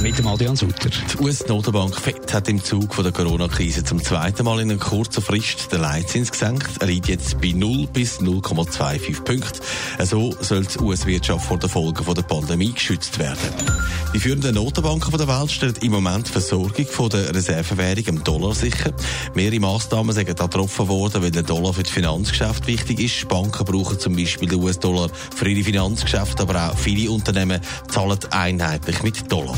Mit dem Adrian Sutter. Die US-Notenbank FED hat im Zug von der Corona-Krise zum zweiten Mal in einer kurzen Frist den Leitzins gesenkt. Er liegt jetzt bei 0 bis 0,25 Punkten. So soll die US-Wirtschaft vor den Folgen der Pandemie geschützt werden. Die führenden Notenbanken der Welt stellen im Moment die Versorgung der Reservewährung im Dollar sicher. Mehrere Massnahmen sind getroffen worden, weil der Dollar für das Geschäft wichtig ist. Banken brauchen zum Beispiel den US-Dollar für ihre Finanzgeschäfte, aber auch viele Unternehmen zahlen einheitlich mit Dollar.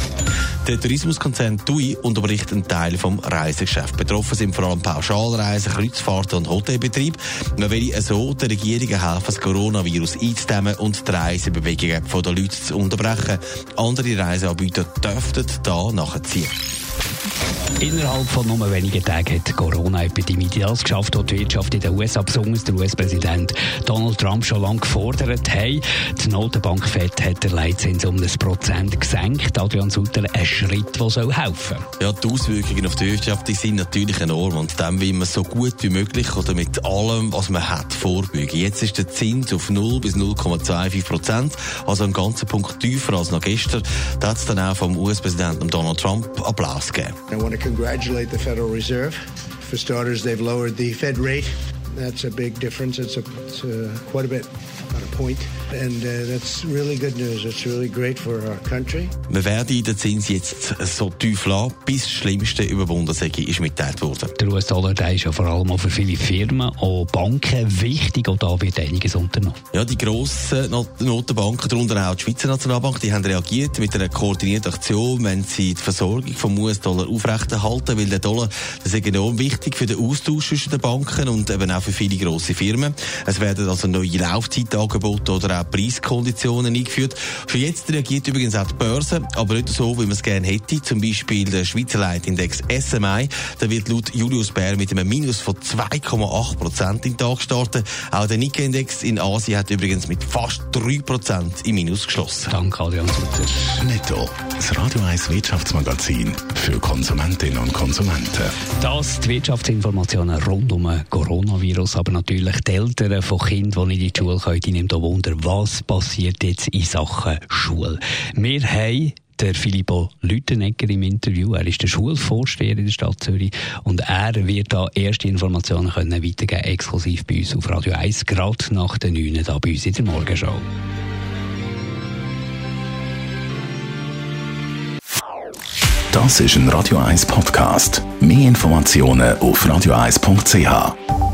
Der Tourismuskonzern TUI unterbricht einen Teil vom Reisegeschäft. Betroffen sind vor allem Pauschalreisen, Kreuzfahrten und Hotelbetrieb. Man will so der Regierung helfen, das Coronavirus einzudämmen und die Reisebewegungen der Leute zu unterbrechen. Andere Reiseanbieter dürften da nachziehen. Innerhalb von nur wenigen Tagen hat die Corona-Epidemie das geschafft, was die Wirtschaft in den USA, besonders der US-Präsident Donald Trump, schon lange gefordert hat. Die Notenbank FED hat den Leitzins um ein Prozent gesenkt. Adrian Sutter, ein Schritt, der soll helfen Ja, die Auswirkungen auf die Wirtschaft die sind natürlich enorm und dem will man so gut wie möglich oder mit allem, was man hat, vorbeugen. Jetzt ist der Zins auf 0 bis 0,25 Prozent, also einen ganzen Punkt tiefer als noch gestern. Da hat es dann auch vom US-Präsidenten Donald Trump Applaus gegeben congratulate the Federal Reserve. For starters, they've lowered the Fed rate. That's a big difference. It's, a, it's a, quite a bit, about a point. And uh, that's really good news. It's really great for our country. Wir werden den Zins jetzt so tief lassen, bis das Schlimmste überwunden sei, ist mitgeteilt worden. Der US-Dollar ist ja vor allem auch für viele Firmen und Banken wichtig und da wird einiges unternommen. Ja, die grossen Notenbanken, darunter auch die Schweizer Nationalbank, die haben reagiert mit einer koordinierten Aktion, wenn sie die Versorgung vom US-Dollar aufrechterhalten, weil der Dollar das ist enorm wichtig für den Austausch zwischen den Banken und eben auch für viele grosse Firmen. Es werden also neue Laufzeitangebote oder auch Preiskonditionen eingeführt. Schon jetzt reagiert übrigens auch die Börse, aber nicht so, wie man es gerne hätte. Zum Beispiel der Schweizer Leitindex SMI. Der wird laut Julius Bär mit einem Minus von 2,8 Prozent im Tag starten. Auch der Nikkei-Index in Asien hat übrigens mit fast 3 Prozent im Minus geschlossen. Danke, Adrian Sutter. Netto, das Radio 1 Wirtschaftsmagazin für Konsumentinnen und Konsumenten. Das die Wirtschaftsinformationen rund um den Coronavirus, aber natürlich die Eltern von Kindern, die nicht in die Schule können, nehmen da Wunder, was passiert jetzt in Sachen Schule. Wir haben der Filippo Lütenegger im Interview. Er ist der Schulvorsteher in der Stadt Zürich und er wird da erste Informationen können weitergeben, exklusiv bei uns auf Radio 1, gerade nach den 9 da bei uns in der Morgenshow. Das ist ein Radio 1 Podcast. Mehr Informationen auf radio1.ch.